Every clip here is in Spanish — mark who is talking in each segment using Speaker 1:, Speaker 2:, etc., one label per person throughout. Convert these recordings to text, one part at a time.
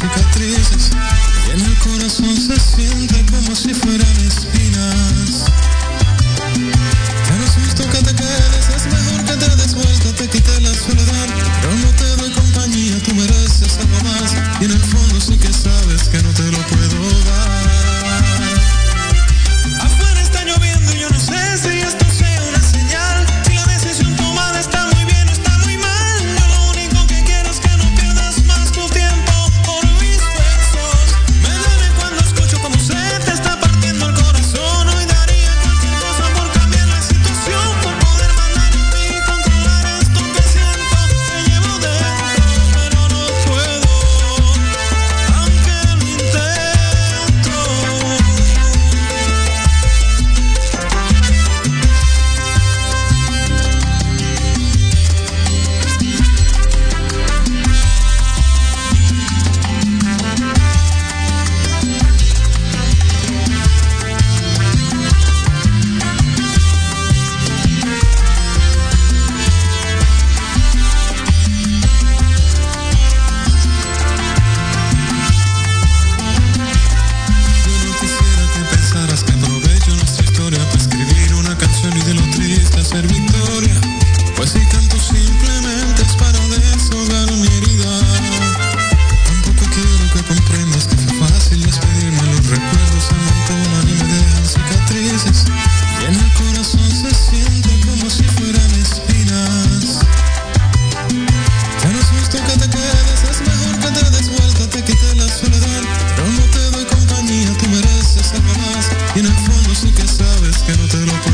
Speaker 1: cicatrices y en el corazón se siente como si fueran espinas. que no te lo puedo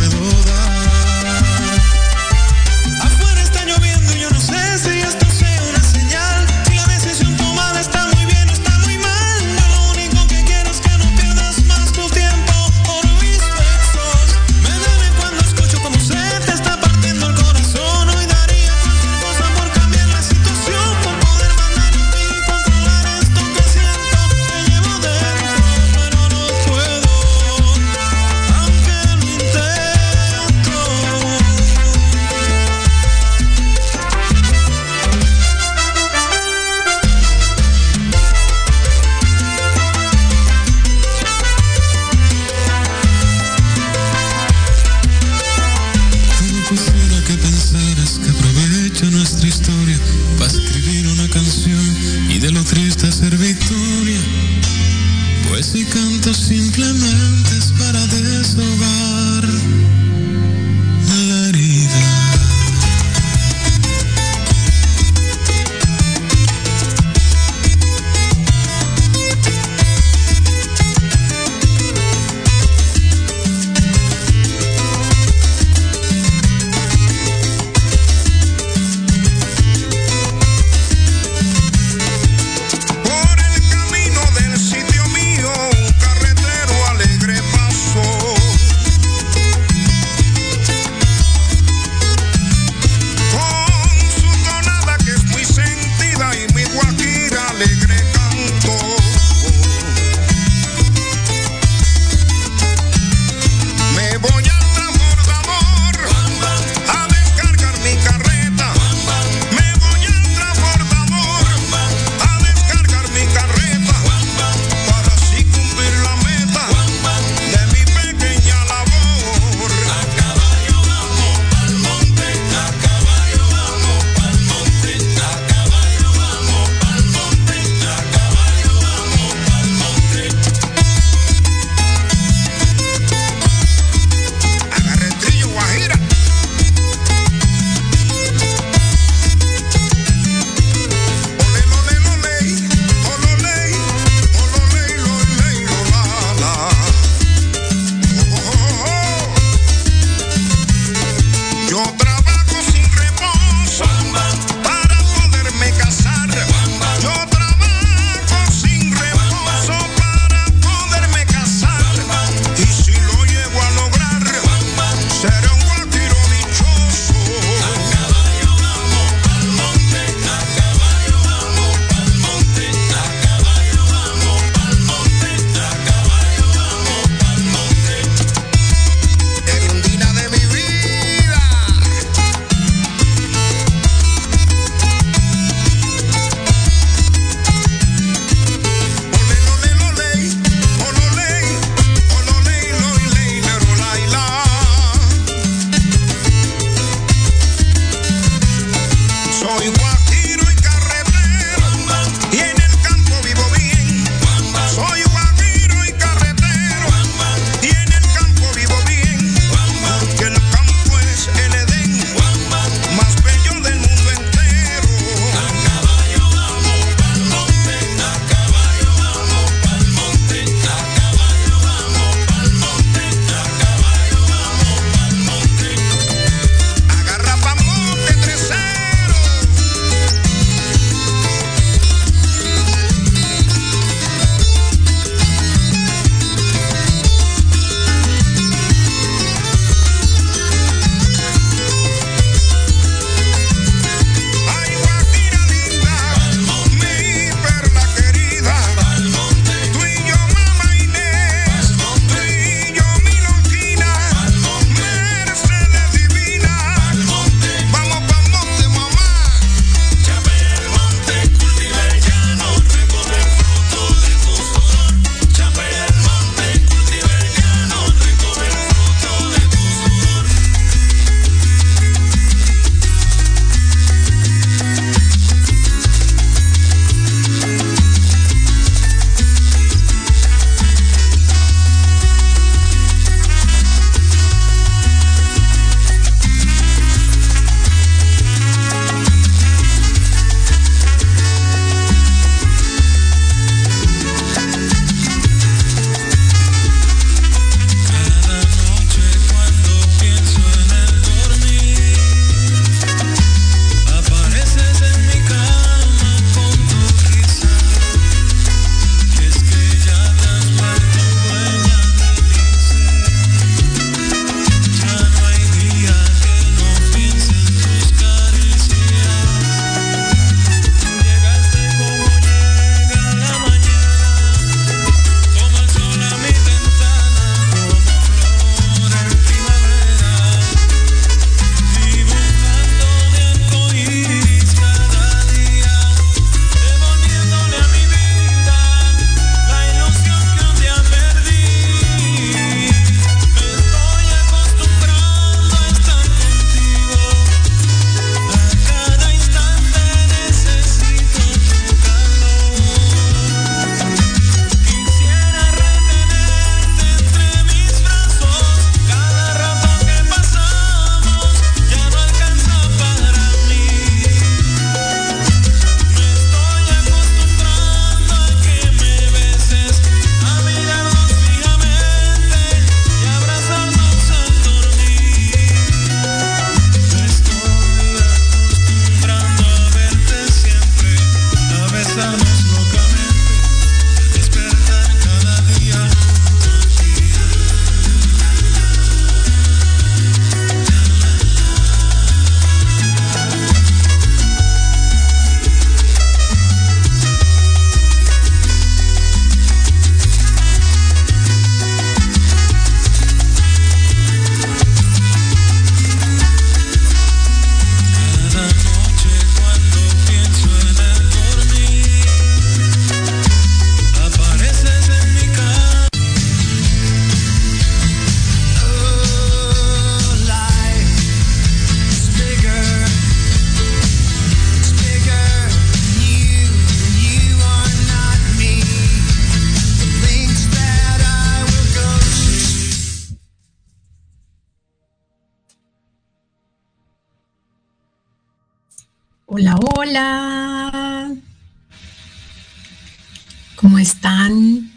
Speaker 2: ¿Cómo están?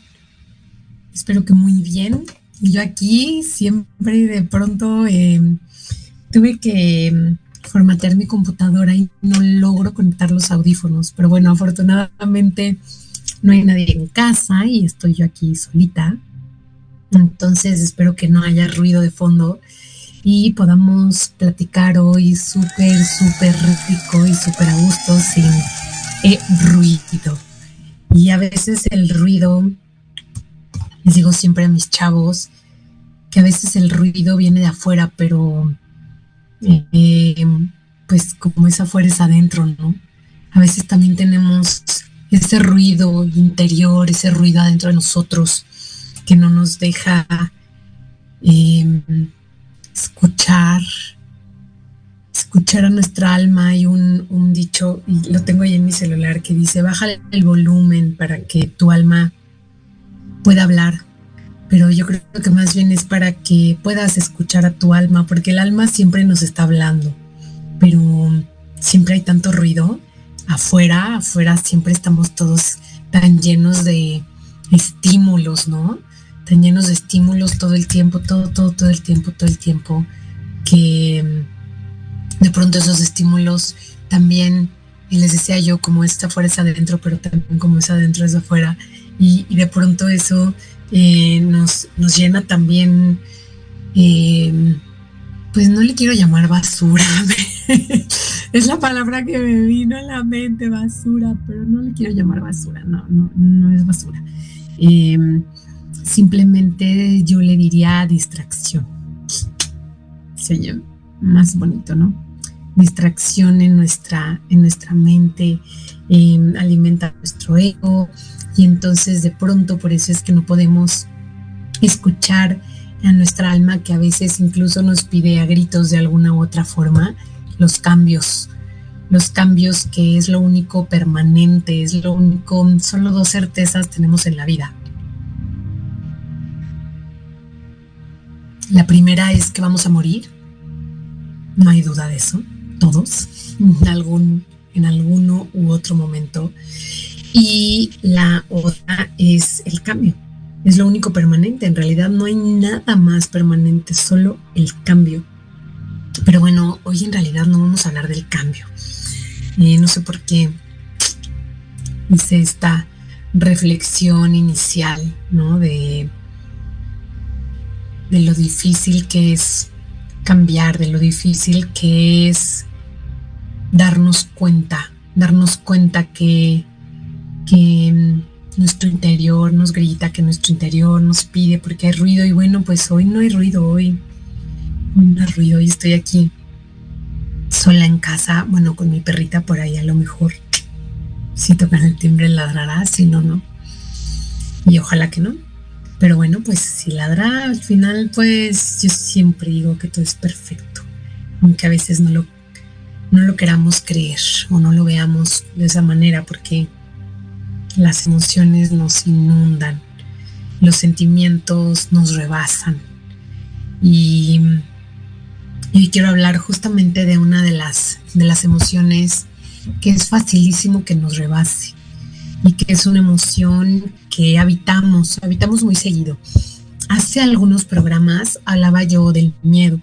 Speaker 2: Espero que muy bien. Yo aquí siempre de pronto em, tuve que em, formatear mi computadora y no logro conectar los audífonos. Pero bueno, afortunadamente no hay nadie en casa y estoy yo aquí solita. Entonces espero que no haya ruido de fondo y podamos platicar hoy súper, súper rico y súper a gusto sin eh, ruido. Y a veces el ruido, les digo siempre a mis chavos, que a veces el ruido viene de afuera, pero eh, pues como es afuera es adentro, ¿no? A veces también tenemos ese ruido interior, ese ruido adentro de nosotros que no nos deja eh, escuchar, escuchar a nuestra alma. Hay un, dicho, y lo tengo ahí en mi celular, que dice, baja el volumen para que tu alma pueda hablar. Pero yo creo que más bien es para que puedas escuchar a tu alma, porque el alma siempre nos está hablando, pero siempre hay tanto ruido. Afuera, afuera siempre estamos todos tan llenos de estímulos, ¿no? tan llenos de estímulos todo el tiempo, todo, todo, todo el tiempo, todo el tiempo, que de pronto esos estímulos también, les decía yo, como esta afuera es adentro, pero también como es adentro es afuera, y, de pronto eso eh, nos, nos llena también, eh, pues no le quiero llamar basura, es la palabra que me vino a la mente, basura, pero no le quiero llamar basura, no, no, no es basura. Eh, simplemente yo le diría distracción. Sería más bonito, ¿no? Distracción en nuestra, en nuestra mente, em, alimenta nuestro ego y entonces de pronto por eso es que no podemos escuchar a nuestra alma que a veces incluso nos pide a gritos de alguna u otra forma los cambios, los cambios que es lo único permanente, es lo único, solo dos certezas tenemos en la vida, La primera es que vamos a morir. No hay duda de eso. Todos. En, algún, en alguno u otro momento. Y la otra es el cambio. Es lo único permanente. En realidad no hay nada más permanente, solo el cambio. Pero bueno, hoy en realidad no vamos a hablar del cambio. Eh, no sé por qué hice esta reflexión inicial, ¿no? De de lo difícil que es cambiar, de lo difícil que es darnos cuenta, darnos cuenta que, que nuestro interior nos grita, que nuestro interior nos pide porque hay ruido y bueno, pues hoy no hay ruido, hoy, no hay ruido, hoy estoy aquí sola en casa, bueno, con mi perrita por ahí a lo mejor. Si tocan el timbre ladrará, si no, no. Y ojalá que no. Pero bueno, pues si ladra, al final, pues yo siempre digo que todo es perfecto, aunque a veces no lo, no lo queramos creer o no lo veamos de esa manera, porque las emociones nos inundan, los sentimientos nos rebasan. Y, hoy quiero hablar justamente de una de las, de las emociones que es facilísimo que nos rebase y que es una emoción que habitamos, habitamos muy seguido. Hace algunos programas hablaba yo del miedo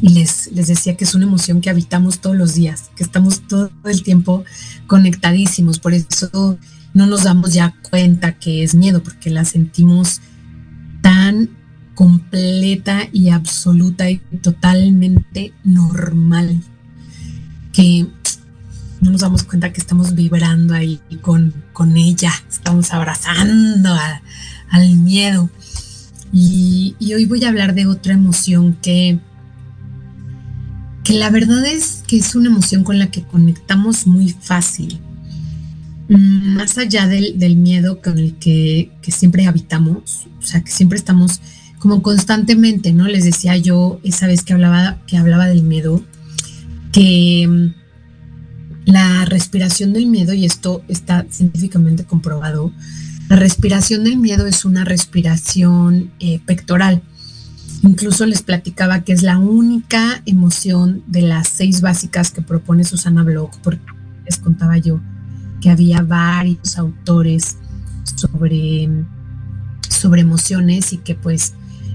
Speaker 2: y les, les decía que es una emoción que habitamos todos los días, que estamos todo el tiempo conectadísimos, por eso no nos damos ya cuenta que es miedo, porque la sentimos tan completa y absoluta y totalmente normal que no nos damos cuenta que estamos vibrando ahí con, con ella, estamos abrazando al miedo. Y, hoy voy a hablar de otra emoción que, que la verdad es que es una emoción con la que conectamos muy fácil. Mm, más allá del, del miedo con el que, que, siempre habitamos, o sea, que siempre estamos como constantemente, ¿no? Les decía yo esa vez que hablaba, que hablaba del miedo, que la respiración del miedo, y esto está científicamente comprobado, la respiración del miedo es una respiración eh, pectoral. Incluso les platicaba que es la única emoción de las seis básicas que propone Susana Bloch, porque les contaba yo que había varios autores sobre, sobre emociones y que pues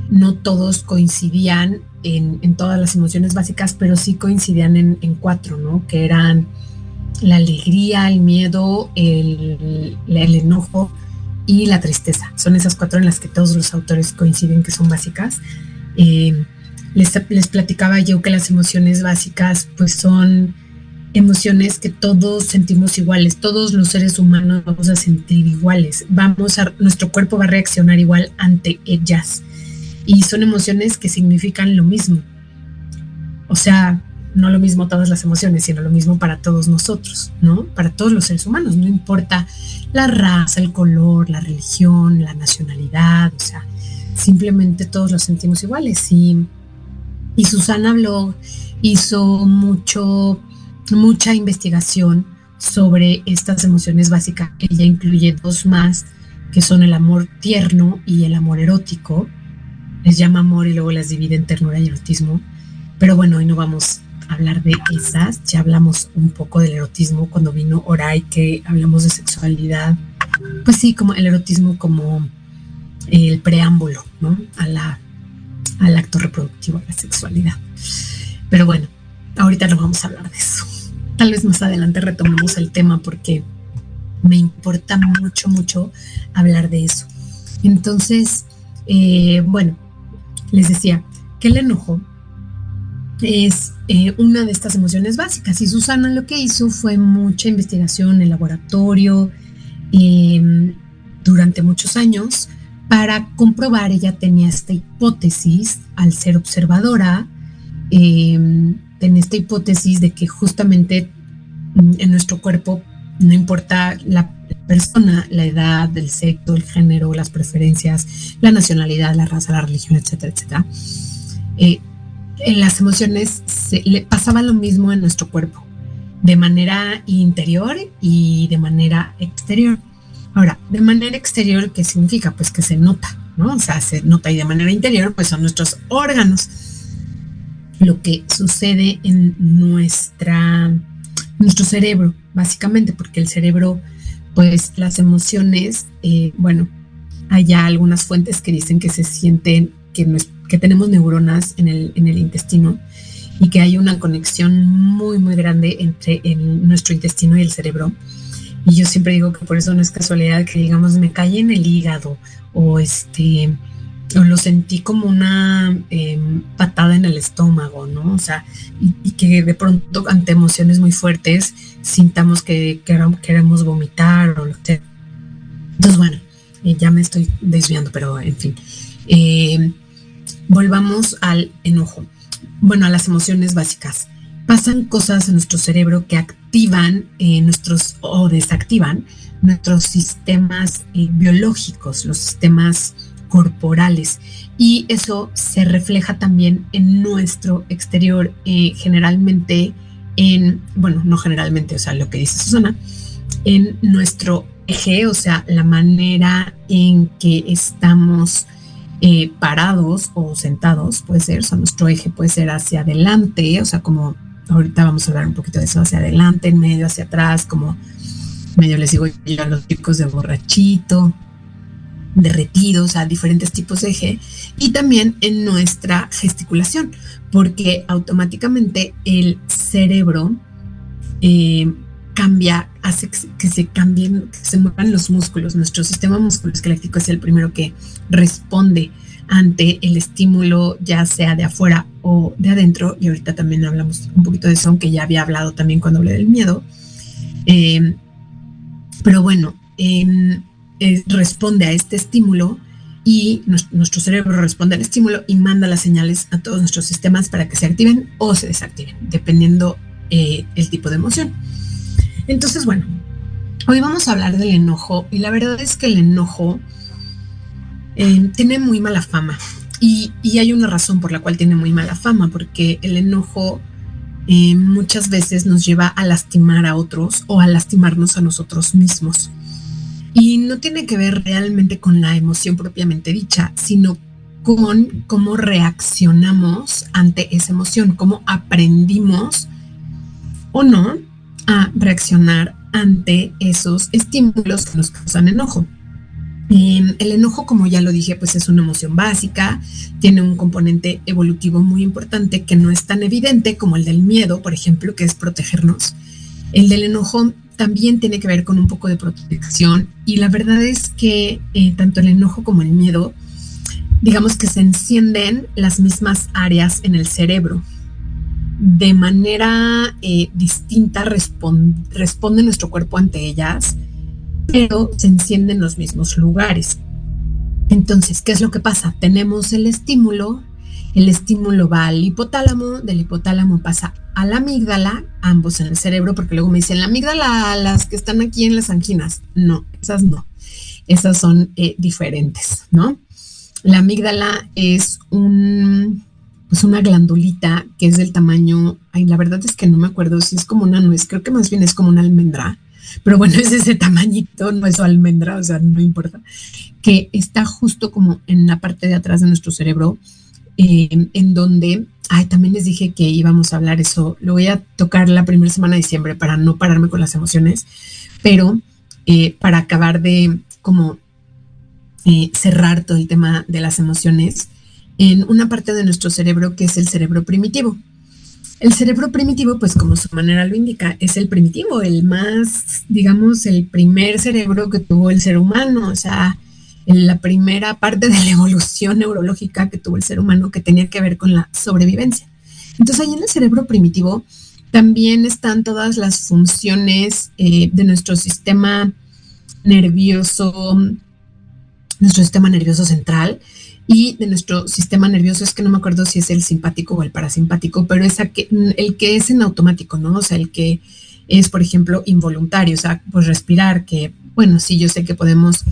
Speaker 2: no todos coincidían en, todas las emociones básicas, pero sí coincidían en, cuatro, ¿no? Que eran la alegría, el miedo, el, enojo y la tristeza. Son esas cuatro en las que todos los autores coinciden que son básicas. Eh, les, les, platicaba yo que las emociones básicas pues son emociones que todos sentimos iguales, todos los seres humanos vamos a sentir iguales, vamos a, nuestro cuerpo va a reaccionar igual ante ellas y son emociones que significan lo mismo. O sea, no lo mismo todas las emociones, sino lo mismo para todos nosotros, ¿no? Para todos los seres humanos, no importa la raza, el color, la religión, la nacionalidad, o sea, simplemente todos los sentimos iguales. Y, y Susana Blog hizo mucho, mucha investigación sobre estas emociones básicas. Ella incluye dos más, que son el amor tierno y el amor erótico les llama amor y luego las divide en ternura y erotismo. Pero bueno, hoy no vamos a hablar de esas, ya hablamos un poco del erotismo cuando vino Oray, que hablamos de sexualidad. Pues sí, como el erotismo como el preámbulo. A la, al acto reproductivo, a la sexualidad. Pero bueno, ahorita no vamos a hablar de eso. Tal vez más adelante retomemos el tema porque me importa mucho, mucho hablar de eso. Entonces, eh, bueno, les decía que el enojo es eh, una de estas emociones básicas y Susana lo que hizo fue mucha investigación en laboratorio em, durante muchos años para comprobar, ella tenía esta hipótesis al ser observadora, eh, tenía esta hipótesis de que justamente mm, en nuestro cuerpo, no importa la persona, la edad, el sexo, el género, las preferencias, la nacionalidad, la raza, la religión, etcétera, etcétera. Eh, en las emociones se, le pasaba lo mismo en nuestro cuerpo, de manera interior y de manera exterior. Ahora, de manera exterior, ¿qué significa? Pues que se nota, ¿no? O sea, se nota y de manera interior, pues son nuestros órganos. Lo que sucede en nuestra, nuestro cerebro, básicamente, porque el cerebro pues las emociones, eh, bueno, hay ya algunas fuentes que dicen que se sienten, que, que tenemos neuronas en el, en el intestino y que hay una conexión muy, muy grande entre nuestro intestino y el cerebro. Y yo siempre digo que por eso no es casualidad que digamos me cae en el hígado o este lo sentí como una em, patada en el estómago, ¿no? O sea, y, que de pronto ante emociones muy fuertes sintamos que, queremos vomitar o lo que. Entonces, bueno, eh, ya me estoy desviando, pero en fin. Eh, volvamos al enojo. Bueno, a las emociones básicas. Pasan cosas en nuestro cerebro que activan eh, nuestros o desactivan nuestros sistemas biológicos, los sistemas corporales. Y eso se refleja también en nuestro exterior, eh, generalmente en, bueno, no generalmente, o sea, lo que dice Susana, en nuestro eje, o sea, la manera en que estamos eh, parados o sentados, puede ser, o sea, nuestro eje puede ser hacia adelante, o sea, como ahorita vamos a hablar un poquito de eso, hacia adelante, en medio, hacia atrás, como medio les digo yo a los chicos de borrachito, derretidos a diferentes tipos de eje y también en nuestra gesticulación, porque automáticamente el cerebro eh, cambia, hace que se cambien, que se muevan los músculos. Nuestro sistema musculoesquelético es el primero que responde ante el estímulo, ya sea de afuera o de adentro, y ahorita también hablamos un poquito de eso, aunque ya había hablado también cuando hablé del miedo. Eh, pero bueno, en eh, responde a este estímulo y nuestro cerebro responde al estímulo y manda las señales a todos nuestros sistemas para que se activen o se desactiven, dependiendo eh, el tipo de emoción. Entonces, bueno, hoy vamos a hablar del enojo y la verdad es que el enojo eh, tiene muy mala fama y, hay una razón por la cual tiene muy mala fama, porque el enojo muchas veces nos lleva a lastimar a otros o a lastimarnos a nosotros mismos. Y no tiene que ver realmente con la emoción propiamente dicha, sino con cómo reaccionamos ante esa emoción, cómo aprendimos o no a reaccionar ante esos estímulos que nos causan enojo. Em, el enojo, como ya lo dije, pues es una emoción básica, tiene un componente evolutivo muy importante que no es tan evidente como el del miedo, por ejemplo, que es protegernos. El del enojo también tiene que ver con un poco de protección y la verdad es que eh, tanto el enojo como el miedo, digamos que se encienden las mismas áreas en el cerebro de manera eh, distinta responde nuestro cuerpo ante ellas, pero se encienden en los mismos lugares. Entonces, ¿qué es lo que pasa? Tenemos el estímulo, el estímulo va al hipotálamo, del hipotálamo pasa a la amígdala, ambos en el cerebro, porque luego me dicen, la amígdala, las que están aquí en las anginas. No, esas no, esas son eh, diferentes, ¿no? La amígdala es un pues una glandulita que es del tamaño, ay, la verdad es que no me acuerdo si es como una nuez, creo que más bien es como una almendra, pero bueno, es ese tamañito, no es su almendra, o sea, no importa, que está justo como en la parte de atrás de nuestro cerebro, eh, en donde, ay, también les dije que íbamos a hablar eso, lo voy a tocar la primera semana de diciembre para no pararme con las emociones, pero eh, para acabar de como eh, cerrar todo el tema de las emociones, en una parte de nuestro cerebro que es el cerebro primitivo. El cerebro primitivo, pues como su manera lo indica, es el primitivo, el más, digamos, el primer cerebro que tuvo el ser humano, o sea, la primera parte de la evolución neurológica que tuvo el ser humano que tenía que ver con la sobrevivencia. Entonces ahí en el cerebro primitivo también están todas las funciones eh, de nuestro sistema nervioso, nuestro sistema nervioso central, y de nuestro sistema nervioso, es que no me acuerdo si es el simpático o el parasimpático, pero es el que es en automático, ¿no? O sea, el que es, por ejemplo, involuntario, o sea, pues respirar, que, bueno, sí, yo sé que podemos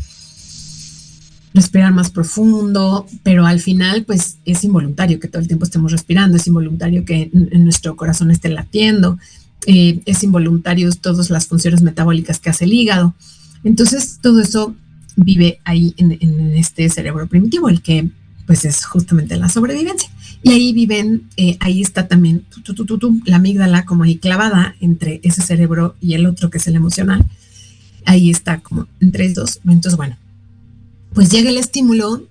Speaker 2: respirar más profundo, pero al final, pues es involuntario que todo el tiempo estemos respirando, es involuntario que en nuestro corazón esté latiendo, eh, es involuntario todas las funciones metabólicas que hace el hígado. Entonces, todo eso vive ahí en, este cerebro primitivo, el que pues es justamente la sobrevivencia. Y ahí viven, eh, ahí está también la amígdala como ahí clavada entre ese cerebro y el otro que es el emocional. Ahí está como entre esos Entonces, bueno, pues llega el estímulo,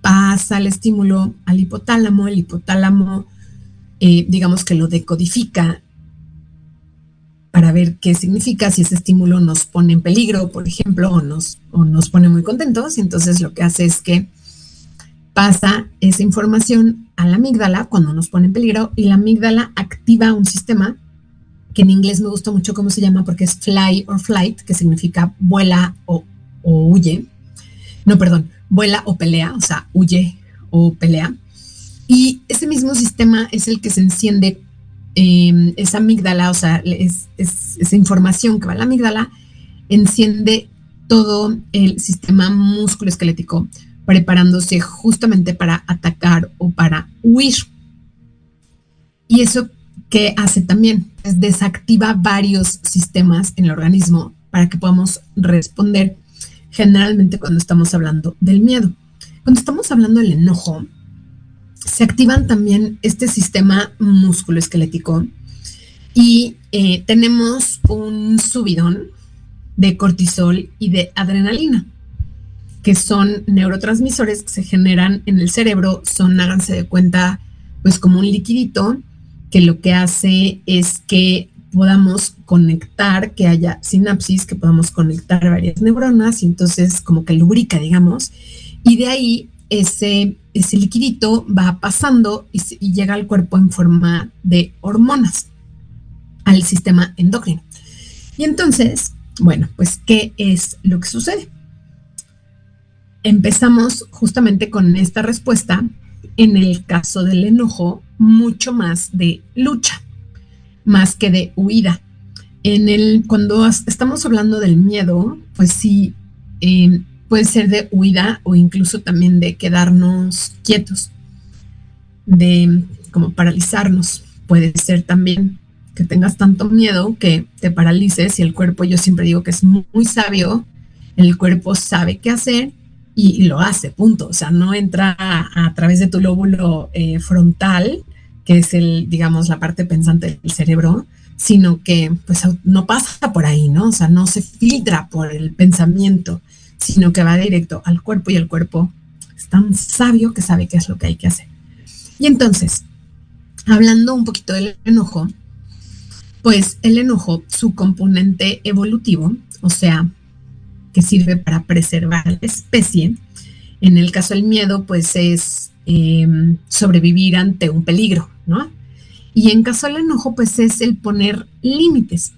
Speaker 2: pasa el estímulo al hipotálamo, el hipotálamo, eh, digamos que lo decodifica para ver qué significa, si ese estímulo nos pone en peligro, por ejemplo, o nos, o nos pone muy contentos. Y entonces lo que hace es que pasa esa información a la amígdala cuando nos pone en peligro y la amígdala activa un sistema que en inglés me gusta mucho cómo se llama porque es fly or flight, que significa vuela o, o huye. No, perdón, vuela o pelea, o sea, huye o pelea. Y ese mismo sistema es el que se enciende Em, esa amígdala, o sea, es, esa información que va a la amígdala, enciende todo el sistema musculoesquelético preparándose justamente para atacar o para huir. Y eso que hace también es desactiva varios sistemas en el organismo para que podamos responder generalmente cuando estamos hablando del miedo. Cuando estamos hablando del enojo, se activan también este sistema musculoesquelético y eh, tenemos un subidón de cortisol y de adrenalina, que son neurotransmisores que se generan en el cerebro, son, háganse de cuenta, pues como un liquidito que lo que hace es que podamos conectar, que haya sinapsis, que podamos conectar varias neuronas y entonces como que lubrica, digamos, y de ahí ese, ese liquidito va pasando y, llega al cuerpo en forma de hormonas al sistema endocrino. Y entonces, bueno, pues, ¿qué es lo que sucede? Empezamos justamente con esta respuesta, en el caso del enojo, mucho más de lucha, más que de huida. En el, cuando estamos hablando del miedo, pues sí, eh, puede ser de huida o incluso también de quedarnos quietos, de como paralizarnos. Puede ser también que tengas tanto miedo que te paralices y el cuerpo, yo siempre digo que es muy, sabio, el cuerpo sabe qué hacer y, lo hace, punto. O sea, no entra a, través de tu lóbulo eh, frontal, que es el, digamos, la parte pensante del cerebro, sino que pues no pasa por ahí, ¿no? O sea, no se filtra por el pensamiento, sino que va directo al cuerpo y el cuerpo es tan sabio que sabe qué es lo que hay que hacer. Y entonces, hablando un poquito del enojo, pues el enojo, su componente evolutivo, o sea, que sirve para preservar la especie. En el caso del miedo, pues es em, sobrevivir ante un peligro, ¿no? Y en caso del enojo, pues es el poner límites,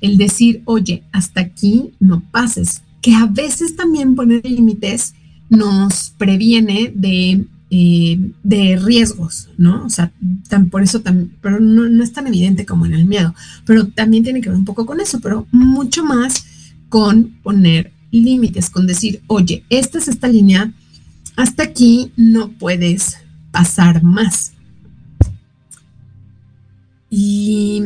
Speaker 2: el decir, oye, hasta aquí no pases, que a veces también poner límites nos previene de, eh, de riesgos, ¿no? O sea, tan, por eso también, pero no, no es tan evidente como en el miedo, pero también tiene que ver un poco con eso, pero mucho más con poner límites, con decir, oye, esta es esta línea, hasta aquí no puedes pasar más. Y,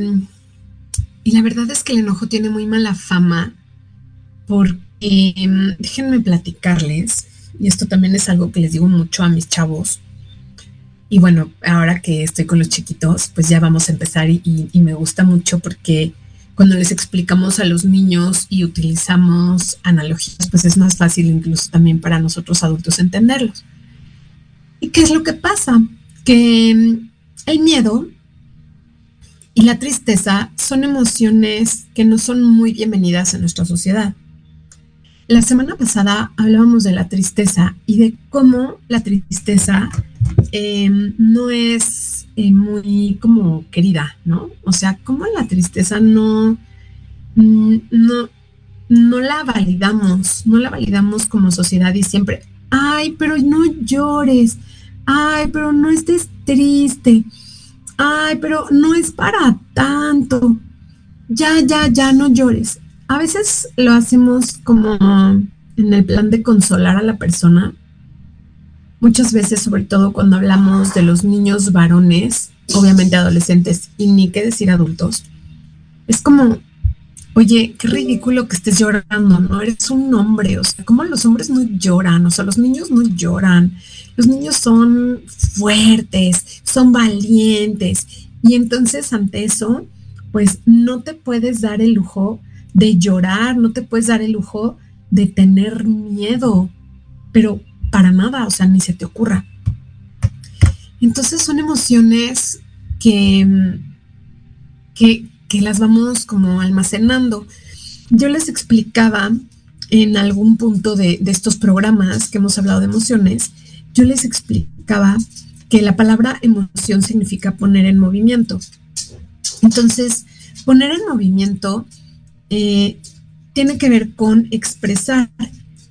Speaker 2: y la verdad es que el enojo tiene muy mala fama porque, déjenme platicarles, y esto también es algo que les digo mucho a mis chavos, y bueno, ahora que estoy con los chiquitos, pues ya vamos a empezar y, y me gusta mucho porque cuando les explicamos a los niños y utilizamos analogías, pues es más fácil incluso también para nosotros adultos entenderlos. ¿Y qué es lo que pasa? Que mm, el miedo y la tristeza son emociones que no son muy bienvenidas en nuestra sociedad. La semana pasada hablábamos de la tristeza y de cómo la tristeza em, no es eh, muy como querida, ¿no? O sea, como la tristeza no, mm, no, no la validamos, no la validamos como sociedad y siempre, ay, pero no llores, ay, pero no estés triste, ay, pero no es para tanto, ya, ya, ya, no llores. A veces lo hacemos como en el plan de consolar a la persona, muchas veces, sobre todo cuando hablamos de los niños varones, obviamente adolescentes y ni qué decir adultos, es como, oye, qué ridículo que estés llorando, ¿no? Eres un hombre, o sea, ¿cómo los hombres no lloran? O sea, los niños no lloran, los niños son fuertes, son valientes. Y entonces ante eso, pues no te puedes dar el lujo de llorar, no te puedes dar el lujo de tener miedo, pero para nada, o sea, ni se te ocurra. Entonces son emociones que, que, las vamos como almacenando. Yo les explicaba en algún punto de, de estos programas que hemos hablado de emociones, yo les explicaba que la palabra emoción significa poner en movimiento. Entonces, poner en movimiento eh, tiene que ver con expresar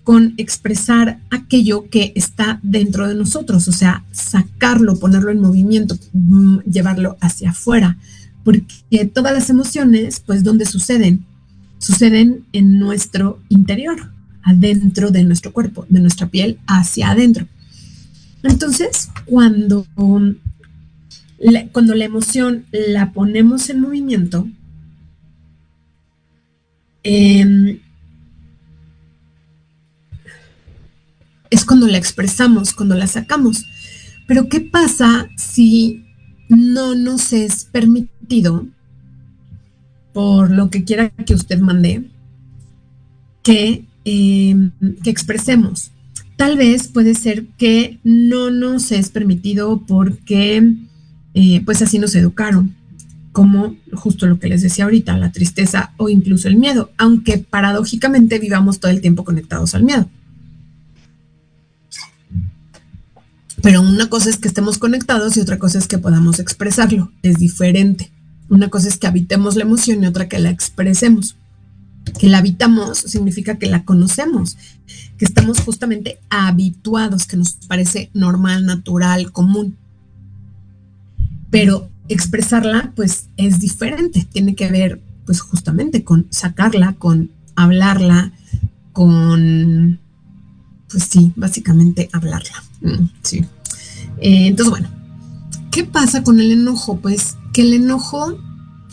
Speaker 2: con expresar aquello que está dentro de nosotros, o sea, sacarlo, ponerlo en movimiento, mm, llevarlo hacia afuera, porque todas las emociones, pues, ¿dónde suceden? Suceden en nuestro interior, adentro de nuestro cuerpo, de nuestra piel hacia adentro. Entonces, cuando, cuando la emoción la ponemos en movimiento, eh, es cuando la expresamos, cuando la sacamos. Pero ¿qué pasa si no nos es permitido, por lo que quiera que usted mande, que, em, que expresemos? Tal vez puede ser que no nos es permitido porque eh, pues así nos educaron, como justo lo que les decía ahorita, la tristeza o incluso el miedo, aunque paradójicamente vivamos todo el tiempo conectados al miedo. Pero una cosa es que estemos conectados y otra cosa es que podamos expresarlo. Es diferente. Una cosa es que habitemos la emoción y otra que la expresemos. Que la habitamos significa que la conocemos, que estamos justamente habituados, que nos parece normal, natural, común. Pero expresarla, pues es diferente. Tiene que ver, pues justamente con sacarla, con hablarla, con, pues sí, básicamente hablarla. Mm, sí. Eh, entonces, bueno, ¿qué pasa con el enojo? Pues que el enojo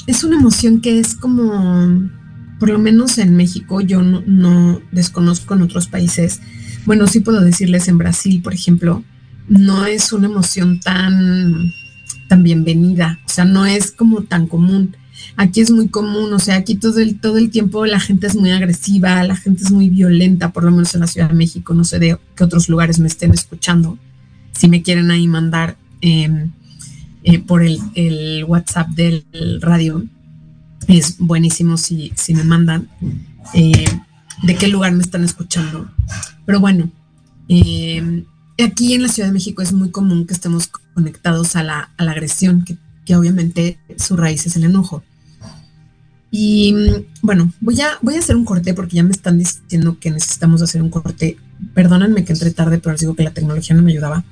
Speaker 2: es una emoción que es como, por lo menos en México, yo no, desconozco en otros países. Bueno, sí puedo decirles en Brasil, por ejemplo, no es una emoción tan, tan bienvenida, o sea, no es como tan común. Aquí es muy común, o sea, aquí todo el, todo el tiempo la gente es muy agresiva, la gente es muy violenta, por lo menos en la Ciudad de México, no sé de qué otros lugares me estén escuchando. Si me quieren ahí mandar em, eh, por el, el, WhatsApp del radio, es buenísimo si, si me mandan eh, de qué lugar me están escuchando. Pero bueno, em, aquí en la Ciudad de México es muy común que estemos conectados a la, a la agresión, que, que obviamente su raíz es el enojo. Y bueno, voy a, voy a hacer un corte porque ya me están diciendo que necesitamos hacer un corte. Perdónenme que entré tarde, pero les digo que la tecnología no me ayudaba.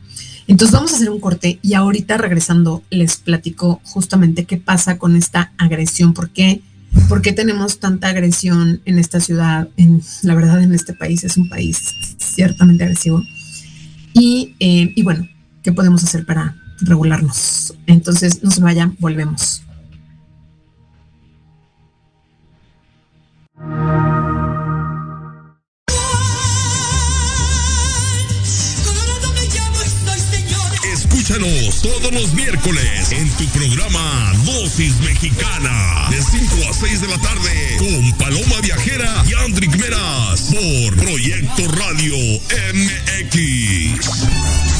Speaker 2: Entonces vamos a hacer un corte y ahorita regresando les platico justamente qué pasa con esta agresión, por qué, por qué tenemos tanta agresión en esta ciudad, en la verdad en este país es un país ciertamente agresivo. Y, eh, y bueno, ¿qué podemos hacer para regularnos? Entonces no se vayan, volvemos.
Speaker 3: Escúchanos todos los miércoles en tu programa Dosis Mexicana de 5 a 6 de la tarde con Paloma Viajera y Andrick Meras por Proyecto Radio MX.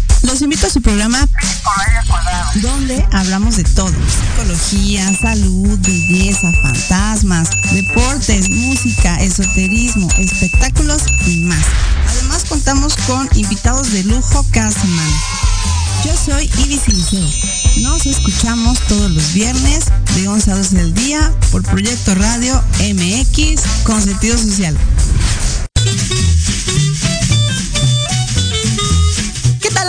Speaker 4: Los invito a su programa donde hablamos de todo. Psicología, salud, belleza, fantasmas, deportes, música, esoterismo, espectáculos y más. Además contamos con invitados de lujo cada semana. Yo soy Ibis Liceo. Nos escuchamos todos los viernes de 11 a 12 del día por Proyecto Radio MX con sentido social.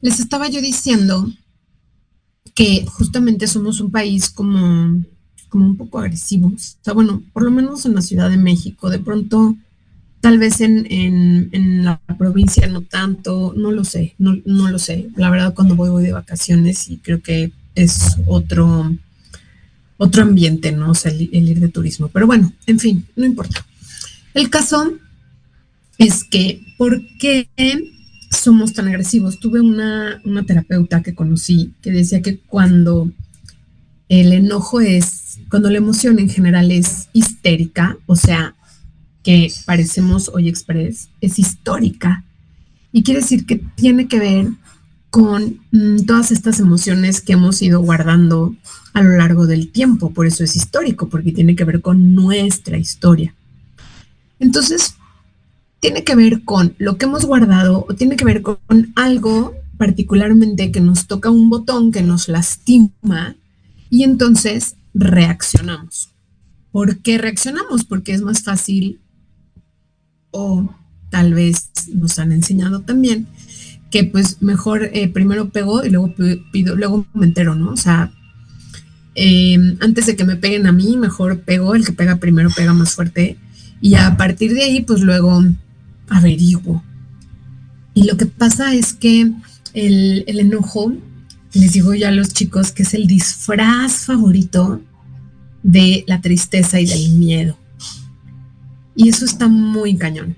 Speaker 2: les estaba yo diciendo que justamente somos un país como, como un poco agresivo. O sea, bueno, por lo menos en la Ciudad de México, de pronto, tal vez en, en, la provincia no tanto, no lo sé, no, no, lo sé. La verdad, cuando voy, voy de vacaciones y creo que es otro, otro ambiente, ¿no? O sea, el ir de turismo. Pero bueno, en fin, no importa. El caso es que, ¿por qué? Somos tan agresivos. Tuve una, terapeuta que conocí que decía que cuando el enojo es, cuando la emoción en general es histérica, o sea, que parecemos hoy express es histórica y quiere decir que tiene que ver con mm, todas estas emociones que hemos ido guardando a lo largo del tiempo. Por eso es histórico, porque tiene que ver con nuestra historia. Entonces, tiene que ver con lo que hemos guardado o tiene que ver con algo particularmente que nos toca un botón que nos lastima y entonces reaccionamos. ¿Por qué reaccionamos? Porque es más fácil o tal vez nos han enseñado también que pues mejor eh, primero pego y luego pido, luego me entero, ¿no? O sea, em, antes de que me peguen a mí, mejor pego, el que pega primero pega más fuerte y a partir de ahí pues luego averiguo. Y lo que pasa es que el, el enojo, les digo ya a los chicos que es el disfraz favorito de la tristeza y del miedo. Y eso está muy cañón.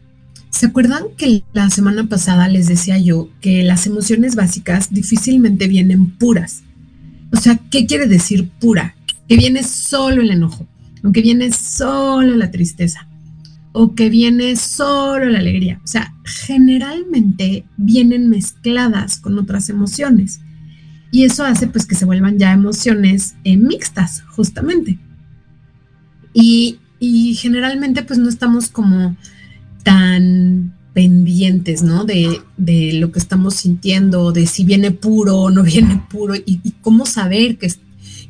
Speaker 2: ¿Se acuerdan que la semana pasada les decía yo que las emociones básicas difícilmente vienen puras? O sea, ¿qué quiere decir pura? Que viene solo el enojo, o que viene solo la tristeza, o que viene solo la alegría. O sea, generalmente vienen mezcladas con otras emociones. Y eso hace pues que se vuelvan ya emociones eh, mixtas, justamente. Y, y generalmente pues no estamos como tan pendientes, ¿no? De, lo que estamos sintiendo, de si viene puro o no viene puro y, cómo saber que,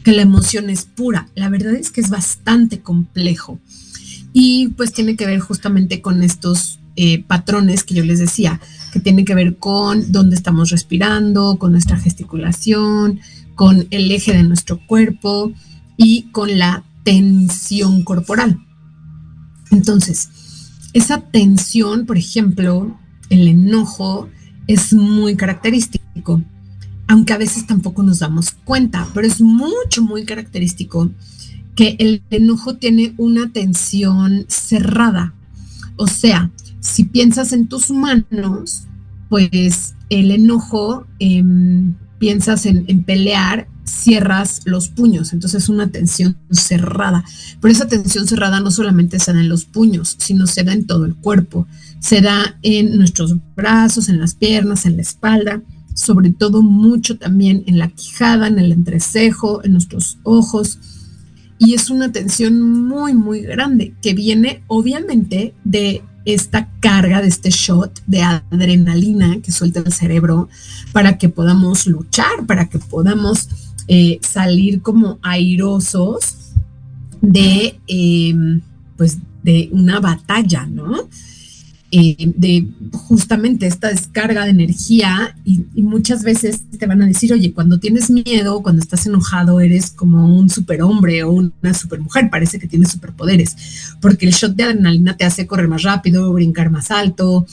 Speaker 2: que la emoción es pura. La verdad es que es bastante complejo y pues tiene que ver justamente con estos eh, patrones que yo les decía, que tiene que ver con dónde estamos respirando, con nuestra gesticulación, con el eje de nuestro cuerpo y con la tensión corporal. Entonces, esa tensión, por ejemplo, el enojo, es muy característico, aunque a veces tampoco nos damos cuenta, pero es mucho, muy característico que el enojo tiene una tensión cerrada. O sea, si piensas en tus manos, pues el enojo, em, piensas en, en, pelear cierras los puños, entonces es una tensión cerrada. Pero esa tensión cerrada no solamente se da en los puños, sino se da en todo el cuerpo. Se da en nuestros brazos, en las piernas, en la espalda, sobre todo mucho también en la quijada, en el entrecejo, en nuestros ojos. Y es una tensión muy, muy grande que viene obviamente de esta carga, de este shot de adrenalina que suelta el cerebro para que podamos luchar, para que podamos eh, salir como airosos de, em, pues, de una batalla, ¿no? De justamente esta descarga de energía y, muchas veces te van a decir, oye, cuando tienes miedo, cuando estás enojado, eres como un superhombre o una supermujer, parece que tienes superpoderes, porque el shot de adrenalina te hace correr más rápido, brincar más alto,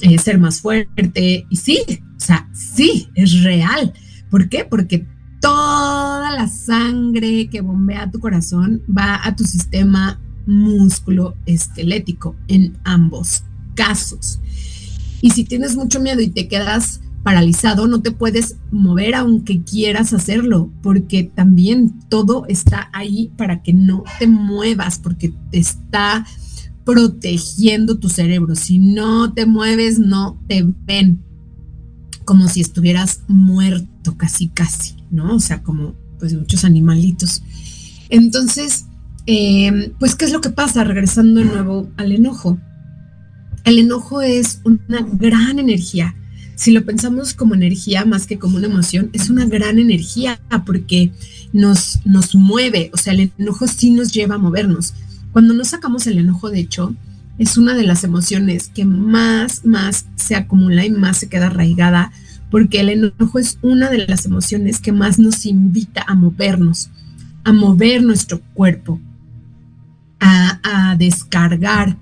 Speaker 2: eh, ser más fuerte, y sí, o sea, sí, es real. ¿Por qué? Porque toda la sangre que bombea tu corazón va a tu sistema músculo esquelético en ambos casos. Y si tienes mucho miedo y te quedas paralizado, no te puedes mover aunque quieras hacerlo, porque también todo está ahí para que no te muevas, porque te está protegiendo tu cerebro. Si no te mueves, no te ven como si estuvieras muerto casi, casi. ¿no? O sea, como pues muchos animalitos. Entonces, em, pues, ¿qué es lo que pasa? Regresando de nuevo al enojo. El enojo es una gran energía. Si lo pensamos como energía más que como una emoción, es una gran energía porque nos, nos mueve, o sea, el enojo sí nos lleva a movernos. Cuando no sacamos el enojo, de hecho, es una de las emociones que más, más se acumula y más se queda arraigada porque el enojo es una de las emociones que más nos invita a movernos, a mover nuestro cuerpo, a, descargar.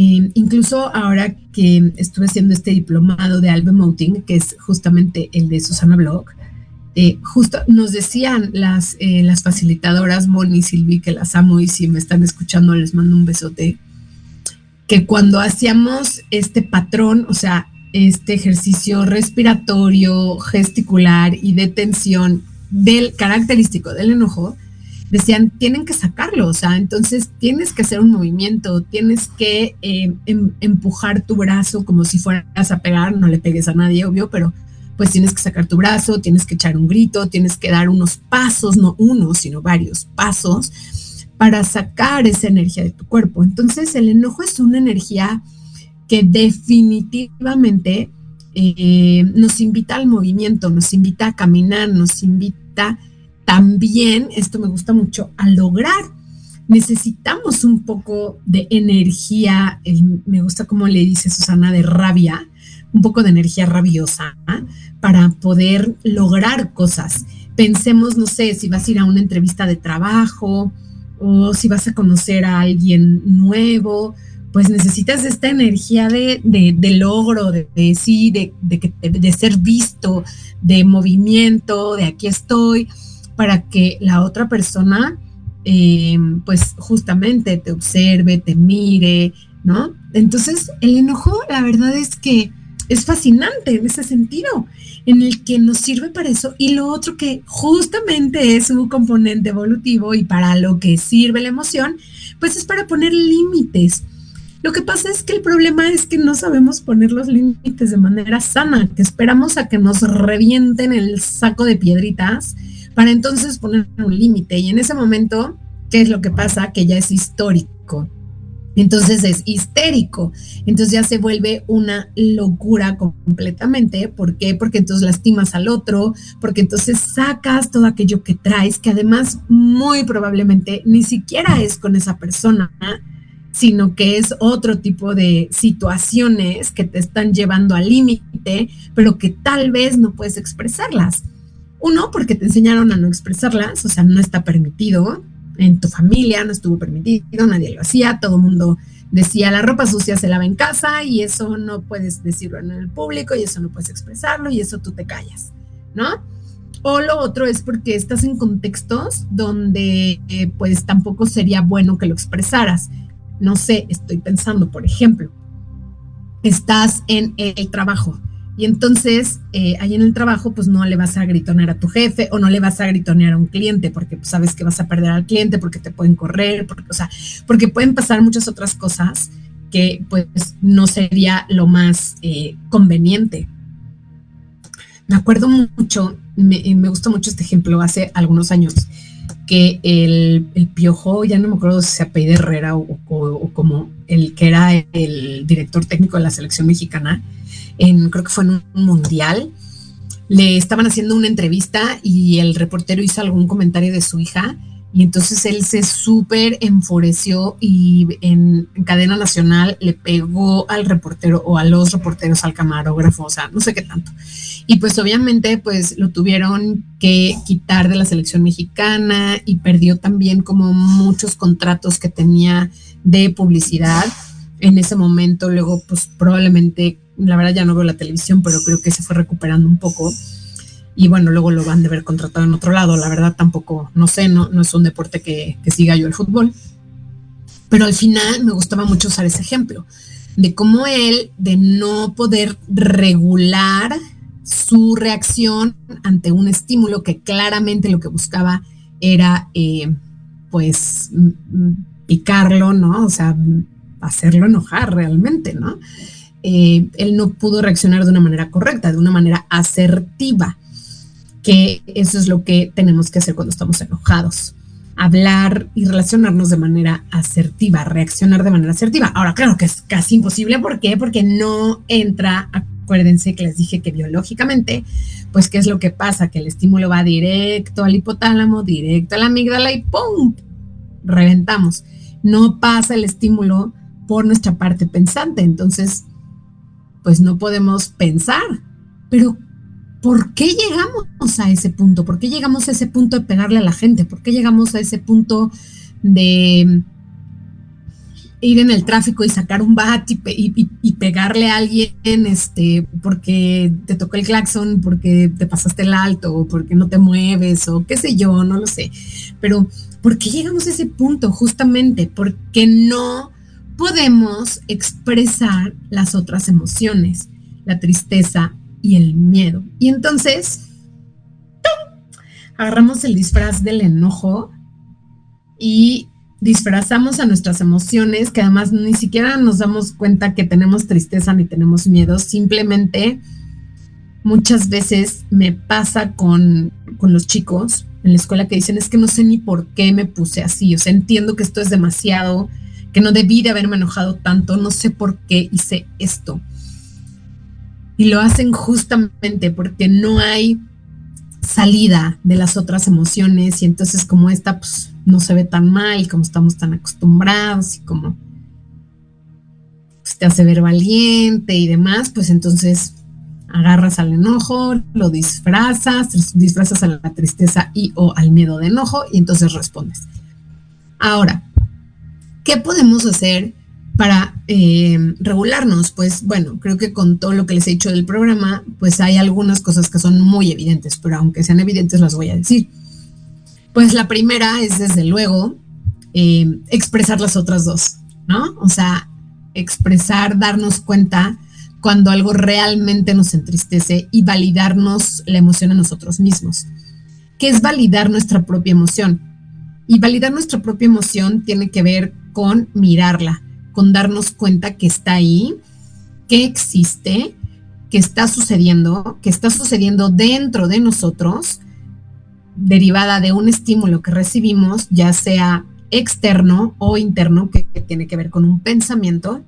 Speaker 2: Eh, incluso ahora que estuve haciendo este diplomado de Moting, que es justamente el de Susana Block, eh, justo nos decían las, eh, las facilitadoras, Moni y Silvi, que las amo y si me están escuchando les mando un besote, que cuando hacíamos este patrón, o sea, este ejercicio respiratorio, gesticular y de tensión del característico del enojo, decían, tienen que sacarlo, o sea, entonces tienes que hacer un movimiento, tienes que eh, em, empujar tu brazo como si fueras a pegar, no le pegues a nadie, obvio, pero pues tienes que sacar tu brazo, tienes que echar un grito, tienes que dar unos pasos, no uno, sino varios pasos para sacar esa energía de tu cuerpo. Entonces el enojo es una energía que definitivamente eh, nos invita al movimiento, nos invita a caminar, nos invita también, esto me gusta mucho, a lograr. Necesitamos un poco de energía, me gusta como le dice Susana, de rabia, un poco de energía rabiosa para poder lograr cosas. Pensemos, no sé, si vas a ir a una entrevista de trabajo o si vas a conocer a alguien nuevo, pues necesitas esta energía de, logro, de, sí, de, de, ser visto, de movimiento, de aquí estoy, para que la otra persona, em, pues justamente te observe, te mire, ¿no? Entonces, el enojo, la verdad es que es fascinante en ese sentido, en el que nos sirve para eso. Y lo otro que justamente es un componente evolutivo y para lo que sirve la emoción, pues es para poner límites. Lo que pasa es que el problema es que no sabemos poner los límites de manera sana, que esperamos a que nos revienten el saco de piedritas para entonces poner un límite. Y en ese momento, ¿qué es lo que pasa? Que ya es histórico entonces es histérico. Entonces ya se vuelve una locura completamente. ¿Por qué? Porque entonces lastimas al otro, porque entonces sacas todo aquello que traes, que además muy probablemente ni siquiera es con esa persona, sino que es otro tipo de situaciones que te están llevando al límite, pero que tal vez no puedes expresarlas. Uno, porque te enseñaron a no expresarlas, o sea, no está permitido en tu familia, no estuvo permitido, nadie lo hacía, todo el mundo decía la ropa sucia se lava en casa y eso no puedes decirlo en el público y eso no puedes expresarlo y eso tú te callas, ¿no? O lo otro es porque estás en contextos donde eh, pues tampoco sería bueno que lo expresaras. No sé, estoy pensando, por ejemplo, estás en el trabajo y entonces, eh, ahí en el trabajo, pues no le vas a gritonear a tu jefe o no le vas a gritonear a un cliente porque pues, sabes que vas a perder al cliente, porque te pueden correr, porque, o sea, porque pueden pasar muchas otras cosas que pues no sería lo más eh, conveniente. Me acuerdo mucho, me, me gustó mucho este ejemplo hace algunos años, que el, el piojo, ya no me acuerdo si se apellida Herrera o, o como el que era el director técnico de la selección mexicana, en, creo que fue en un mundial, le estaban haciendo una entrevista y el reportero hizo algún comentario de su hija y entonces él se súper enfureció y en, cadena nacional le pegó al reportero o a los reporteros, al camarógrafo, o sea, no sé qué tanto. Y pues obviamente pues lo tuvieron que quitar de la selección mexicana y perdió también como muchos contratos que tenía de publicidad en ese momento. Luego pues probablemente la verdad ya no veo la televisión, pero creo que se fue recuperando un poco. Y bueno, luego lo van de ver contratado en otro lado. La verdad tampoco, no sé, no, no es un deporte que, que siga yo el fútbol. Pero al final me gustaba mucho usar ese ejemplo de cómo él, de no poder regular su reacción ante un estímulo que claramente lo que buscaba era, eh, pues, picarlo, ¿no? O sea, hacerlo enojar realmente, ¿no? Eh, él no pudo reaccionar de una manera correcta, de una manera asertiva, que eso es lo que tenemos que hacer cuando estamos enojados. Hablar y relacionarnos de manera asertiva, reaccionar de manera asertiva. Ahora, claro que es casi imposible. ¿Por qué? Porque no entra, acuérdense que les dije que biológicamente, pues, ¿qué es lo que pasa? Que el estímulo va directo al hipotálamo, directo a la amígdala y ¡pum! Reventamos. No pasa el estímulo por nuestra parte pensante. Entonces, pues no podemos pensar. Pero, ¿por qué llegamos a ese punto? ¿Por qué llegamos a ese punto de pegarle a la gente? ¿Por qué llegamos a ese punto de ir en el tráfico y sacar un bat y, pegarle a alguien este, porque te tocó el claxon, porque te pasaste el alto, o porque no te mueves, o qué sé yo, no lo sé. Pero, ¿por qué llegamos a ese punto? Justamente porque no podemos expresar las otras emociones, la tristeza y el miedo. Y entonces, agarramos el disfraz del enojo y disfrazamos a nuestras emociones, que además ni siquiera nos damos cuenta que tenemos tristeza ni tenemos miedo, simplemente muchas veces me pasa con, con los chicos en la escuela que dicen es que no sé ni por qué me puse así, o sea, entiendo que esto es demasiado, que no debí de haberme enojado tanto, no sé por qué hice esto. Y lo hacen justamente porque no hay salida de las otras emociones y entonces como esta pues no se ve tan mal, como estamos tan acostumbrados y como pues, te hace ver valiente y demás, pues entonces agarras al enojo, lo disfrazas, disfrazas a la tristeza y o al miedo de enojo y entonces respondes. Ahora, ¿qué podemos hacer para eh, regularnos? Pues bueno, creo que con todo lo que les he dicho del programa, pues hay algunas cosas que son muy evidentes, pero aunque sean evidentes las voy a decir. Pues la primera es desde luego eh, expresar las otras dos, ¿no? O sea, expresar, darnos cuenta cuando algo realmente nos entristece y validarnos la emoción a nosotros mismos. ¿Qué es validar nuestra propia emoción? Y validar nuestra propia emoción tiene que ver con mirarla, con darnos cuenta que está ahí, que existe, que está sucediendo, que está sucediendo dentro de nosotros, derivada de un estímulo que recibimos, ya sea externo o interno, que, tiene que ver con un pensamiento,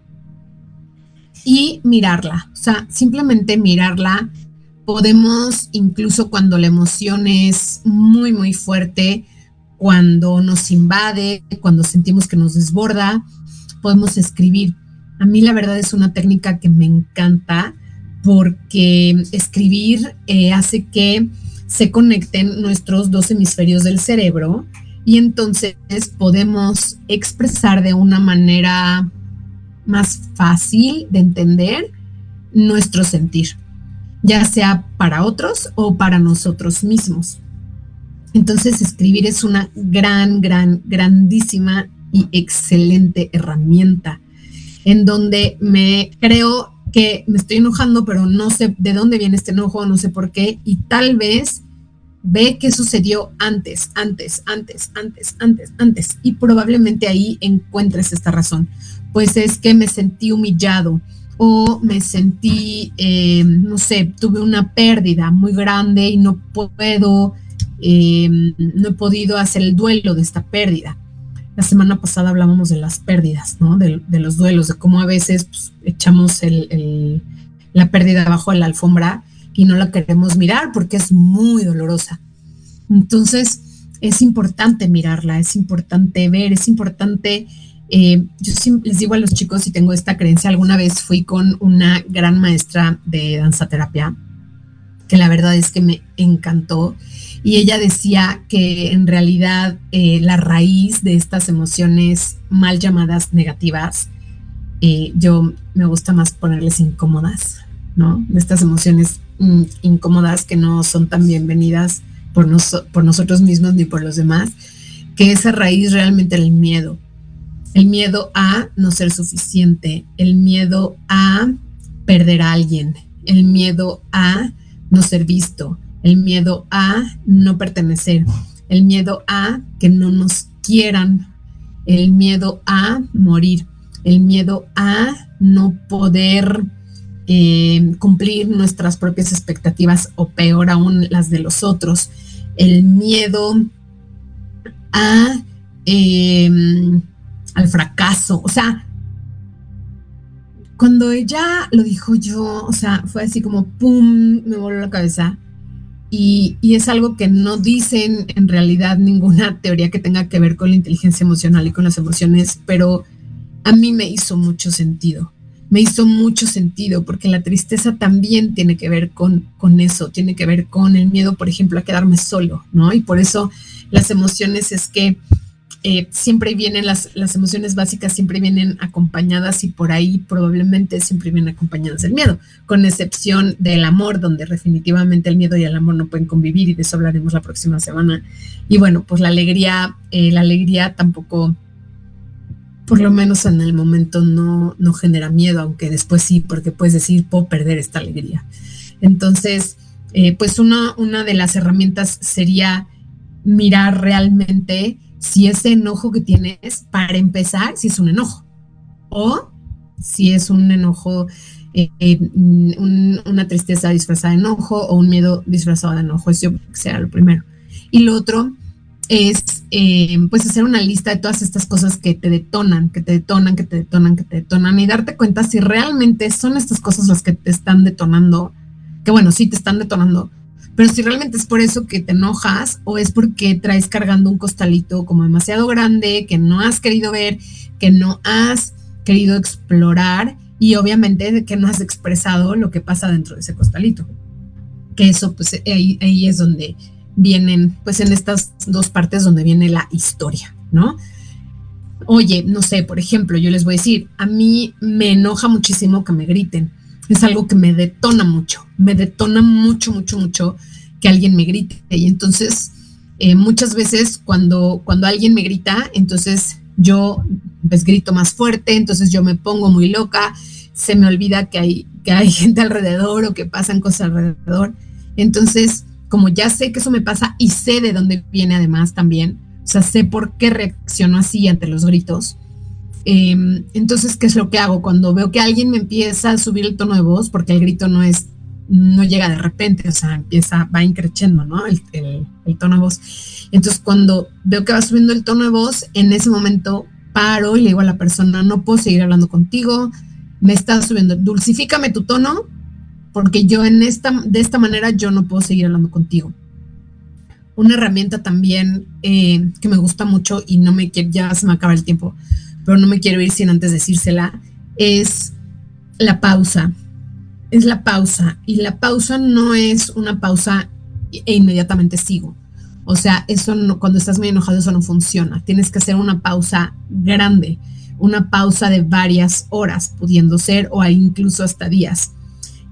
Speaker 2: y mirarla. O sea, simplemente mirarla. Podemos, incluso cuando la emoción es muy, muy fuerte, cuando nos invade, cuando sentimos que nos desborda, podemos escribir. A mí la verdad es una técnica que me encanta porque escribir eh, hace que se conecten nuestros dos hemisferios del cerebro y entonces podemos expresar de una manera más fácil de entender nuestro sentir, ya sea para otros o para nosotros mismos. Entonces escribir es una gran, gran, grandísima y excelente herramienta en donde me creo que me estoy enojando, pero no sé de dónde viene este enojo, no sé por qué, y tal vez ve qué sucedió antes, antes, antes, antes, antes, antes, y probablemente ahí encuentres esta razón. Pues es que me sentí humillado o me sentí, eh, no sé, tuve una pérdida muy grande y no puedo, eh, no he podido hacer el duelo de esta pérdida. La semana pasada hablábamos de las pérdidas, ¿no? De, los duelos, de cómo a veces pues, echamos la pérdida abajo de la alfombra y no la queremos mirar porque es muy dolorosa. Entonces, es importante mirarla, es importante ver, es importante... Eh, yo les digo a los chicos y tengo esta creencia, alguna vez fui con una gran maestra de danza terapia, que la verdad es que me encantó y ella decía que en realidad eh, la raíz de estas emociones mal llamadas negativas, eh, yo me gusta más ponerles incómodas, ¿no? De estas emociones mm, incómodas que no son tan bienvenidas por, por nosotros mismos ni por los demás, que esa raíz realmente el miedo. El miedo a no ser suficiente, el miedo a perder a alguien, el miedo a no ser visto, el miedo a no pertenecer, el miedo a que no nos quieran, el miedo a morir, el miedo a no poder eh, cumplir nuestras propias expectativas o peor aún las de los otros, el miedo a em, al fracaso, o sea, cuando ella lo dijo yo, o sea, fue así como, ¡pum!, me voló la cabeza y, es algo que no dicen en realidad ninguna teoría que tenga que ver con la inteligencia emocional y con las emociones, pero a mí me hizo mucho sentido. Me hizo mucho sentido porque la tristeza también tiene que ver con, con eso, tiene que ver con el miedo, por ejemplo, a quedarme solo, ¿no? Y por eso las emociones es que eh, siempre vienen las, las emociones básicas, siempre vienen acompañadas y por ahí probablemente siempre vienen acompañadas del miedo, con excepción del amor, donde definitivamente el miedo y el amor no pueden convivir y de eso hablaremos la próxima semana. Y bueno, pues la alegría, eh, la alegría tampoco, por lo menos en el momento no, no genera miedo, aunque después sí, porque puedes decir, puedo perder esta alegría. Entonces, eh, pues una, una de las herramientas sería mirar realmente si ese enojo que tienes, para empezar, si es un enojo o si es un enojo, eh, eh, una tristeza disfrazada de enojo o un miedo disfrazado de enojo. Eso será lo primero. Y lo otro es eh, pues hacer una lista de todas estas cosas que te detonan, que te detonan, que te detonan, que te detonan y darte cuenta si realmente son estas cosas las que te están detonando, que bueno, sí te están detonando, pero si realmente es por eso que te enojas o es porque traes cargando un costalito como demasiado grande, que no has querido ver, que no has querido explorar y obviamente que no has expresado lo que pasa dentro de ese costalito. Que eso, pues ahí, ahí es donde vienen, pues en estas dos partes donde viene la historia, ¿no? Oye, no sé, por ejemplo, yo les voy a decir, a mí me enoja muchísimo que me griten. Es algo que me detona mucho, me detona mucho, mucho, mucho que alguien me grite. Y entonces, eh, muchas veces cuando, cuando alguien me grita, entonces yo pues grito más fuerte, entonces yo me pongo muy loca, se me olvida que hay, que hay gente alrededor o que pasan cosas alrededor. Entonces, como ya sé que eso me pasa y sé de dónde viene además también, o sea, sé por qué reacciono así ante los gritos. Em, entonces, ¿qué es lo que hago? Cuando veo que alguien me empieza a subir el tono de voz, porque el grito no es, no llega de repente, o sea, empieza, va increciendo, ¿no? El, el tono de voz. Entonces, cuando veo que va subiendo el tono de voz, en ese momento paro y le digo a la persona, no puedo seguir hablando contigo, me estás subiendo, dulcifícame tu tono, porque yo en esta, de esta manera yo no puedo seguir hablando contigo. Una herramienta también eh, que me gusta mucho y no me ya se me acaba el tiempo, pero no me quiero ir sin antes decírsela, es la pausa. Es la pausa. Y la pausa no es una pausa e inmediatamente sigo. O sea, eso no, cuando estás muy enojado, eso no funciona. Tienes que hacer una pausa grande, una pausa de varias horas, pudiendo ser, o incluso hasta días.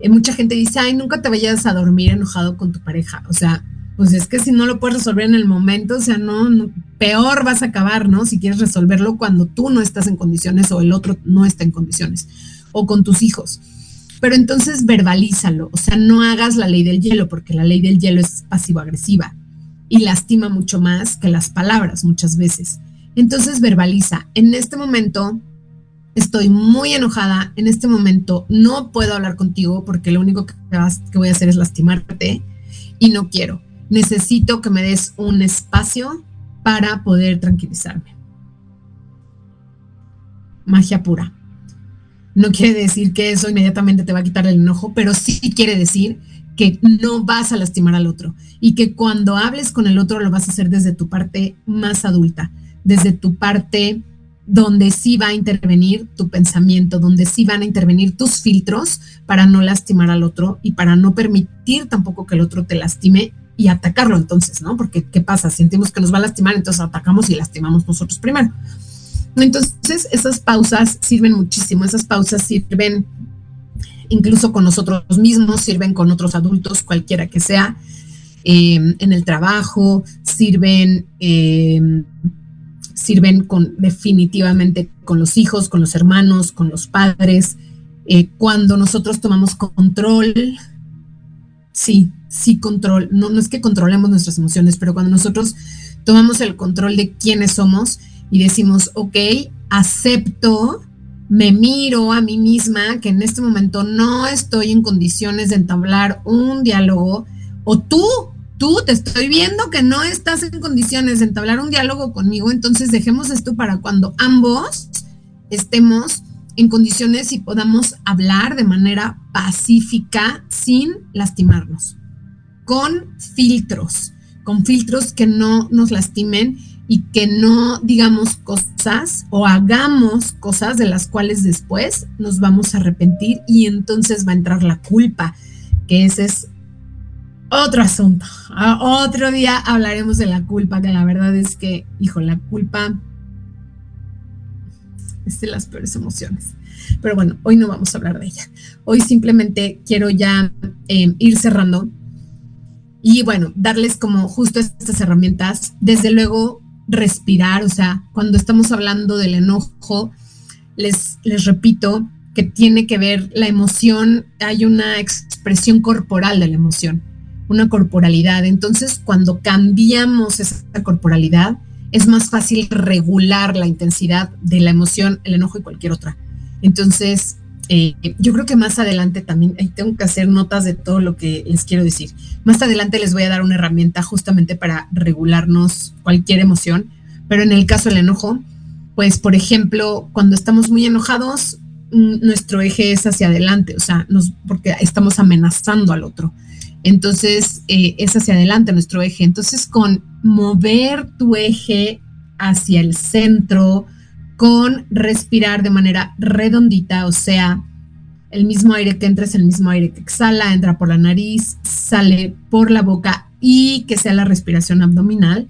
Speaker 2: Eh, mucha gente dice, ay, nunca te vayas a dormir enojado con tu pareja. O sea, pues es que si no lo puedes resolver en el momento, o sea, no, peor vas a acabar, ¿no? Si quieres resolverlo cuando tú no estás en condiciones o el otro no está en condiciones, o con tus hijos. Pero entonces verbalízalo, o sea, no hagas la ley del hielo, porque la ley del hielo es pasivo-agresiva y lastima mucho más que las palabras muchas veces. Entonces verbaliza, en este momento estoy muy enojada, en este momento no puedo hablar contigo porque lo único que, que voy a hacer es lastimarte y no quiero. Necesito que me des un espacio para poder tranquilizarme. Magia pura. No quiere decir que eso inmediatamente te va a quitar el enojo, pero sí quiere decir que no vas a lastimar al otro y que cuando hables con el otro lo vas a hacer desde tu parte más adulta, desde tu parte donde sí va a intervenir tu pensamiento, donde sí van a intervenir tus filtros para no lastimar al otro y para no permitir tampoco que el otro te lastime y atacarlo entonces, ¿no? Porque ¿qué pasa? Sentimos que nos va a lastimar, entonces atacamos y lastimamos nosotros primero. Entonces, esas pausas sirven muchísimo, esas pausas sirven incluso con nosotros mismos, sirven con otros adultos, cualquiera que sea, em, en el trabajo, sirven, em, sirven con, definitivamente con los hijos, con los hermanos, con los padres. Eh, cuando nosotros tomamos control, sí, sí control, no, no es que controlemos nuestras emociones, pero cuando nosotros tomamos el control de quiénes somos y decimos, ok, acepto me miro a mí misma que en este momento no estoy en condiciones de entablar un diálogo o tú, tú te estoy viendo que no estás en condiciones de entablar un diálogo conmigo, entonces dejemos esto para cuando ambos estemos en condiciones y podamos hablar de manera pacífica sin lastimarnos, con filtros, con filtros que no nos lastimen y que no digamos cosas o hagamos cosas de las cuales después nos vamos a arrepentir y entonces va a entrar la culpa, que ese es otro asunto. otro día hablaremos de la culpa, que la verdad es que, hijo, la culpa es de las peores emociones. Pero bueno, hoy no vamos a hablar de ella. Hoy simplemente quiero ya eh, ir cerrando y bueno, darles como justo estas herramientas. Desde luego, respirar, o sea, cuando estamos hablando del enojo, les, les repito que tiene que ver la emoción, hay una expresión corporal de la emoción, una corporalidad. Entonces, cuando cambiamos esa corporalidad, es más fácil regular la intensidad de la emoción, el enojo y cualquier otra. Entonces, eh, yo creo que más adelante también tengo que hacer notas de todo lo que les quiero decir. Más adelante les voy a dar una herramienta justamente para regularnos cualquier emoción, pero en el caso del enojo, pues por ejemplo, cuando estamos muy enojados, mm, nuestro eje es hacia adelante, o sea, nos, porque estamos amenazando al otro. Entonces, eh, es hacia adelante nuestro eje. Entonces, con mover tu eje hacia el centro, con respirar de manera redondita, o sea, el mismo aire que entra es el mismo aire que exhala, entra por la nariz, sale por la boca y que sea la respiración abdominal.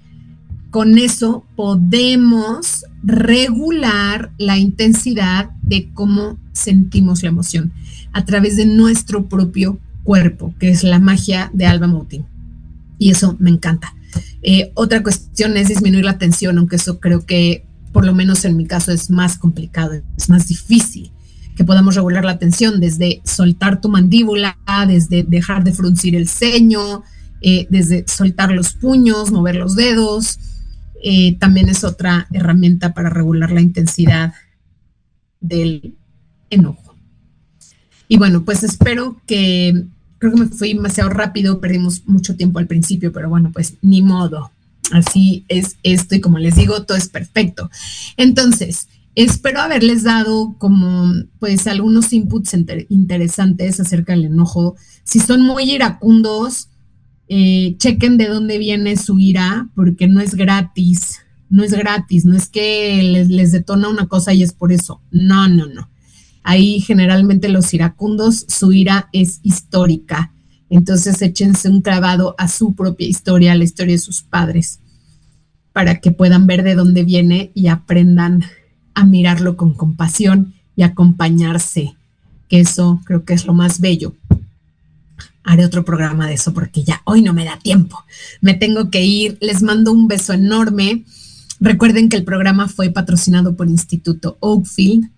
Speaker 2: Con eso podemos regular la intensidad de cómo sentimos la emoción a través de nuestro propio cuerpo, que es la magia de Alba Moutin. Y eso me encanta. Eh, otra cuestión es disminuir la tensión, aunque eso creo que por lo menos en mi caso es más complicado, es más difícil que podamos regular la tensión desde soltar tu mandíbula, desde dejar de fruncir el ceño, eh, desde soltar los puños, mover los dedos. Eh, también es otra herramienta para regular la intensidad del enojo. Y bueno, pues espero que, creo que me fui demasiado rápido, perdimos mucho tiempo al principio, pero bueno, pues ni modo. Así es esto y como les digo, todo es perfecto. Entonces, espero haberles dado como pues algunos inputs interesantes acerca del enojo. Si son muy iracundos, eh, chequen de dónde viene su ira, porque no es gratis, no es gratis, no es que les, les detona una cosa y es por eso. No, no, no. Ahí generalmente los iracundos, su ira es histórica entonces échense un clavado a su propia historia, a la historia de sus padres, para que puedan ver de dónde viene y aprendan a mirarlo con compasión y acompañarse, que eso creo que es lo más bello. Haré otro programa de eso porque ya hoy no me da tiempo. Me tengo que ir. Les mando un beso enorme. Recuerden que el programa fue patrocinado por Instituto Oakfield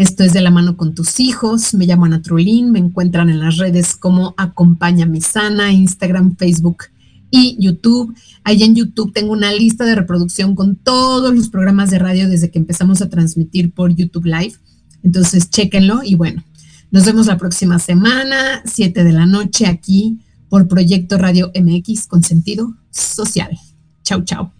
Speaker 2: esto es de la mano con tus hijos. Me llamo Ana Trulín. Me encuentran en las redes como Acompaña mi sana, Instagram, Facebook y YouTube. Ahí en YouTube tengo una lista de reproducción con todos los programas de radio desde que empezamos a transmitir por YouTube Live. Entonces, chéquenlo y bueno, nos vemos la próxima semana, 7 de la noche, aquí por Proyecto Radio MX con sentido social. Chau, chau.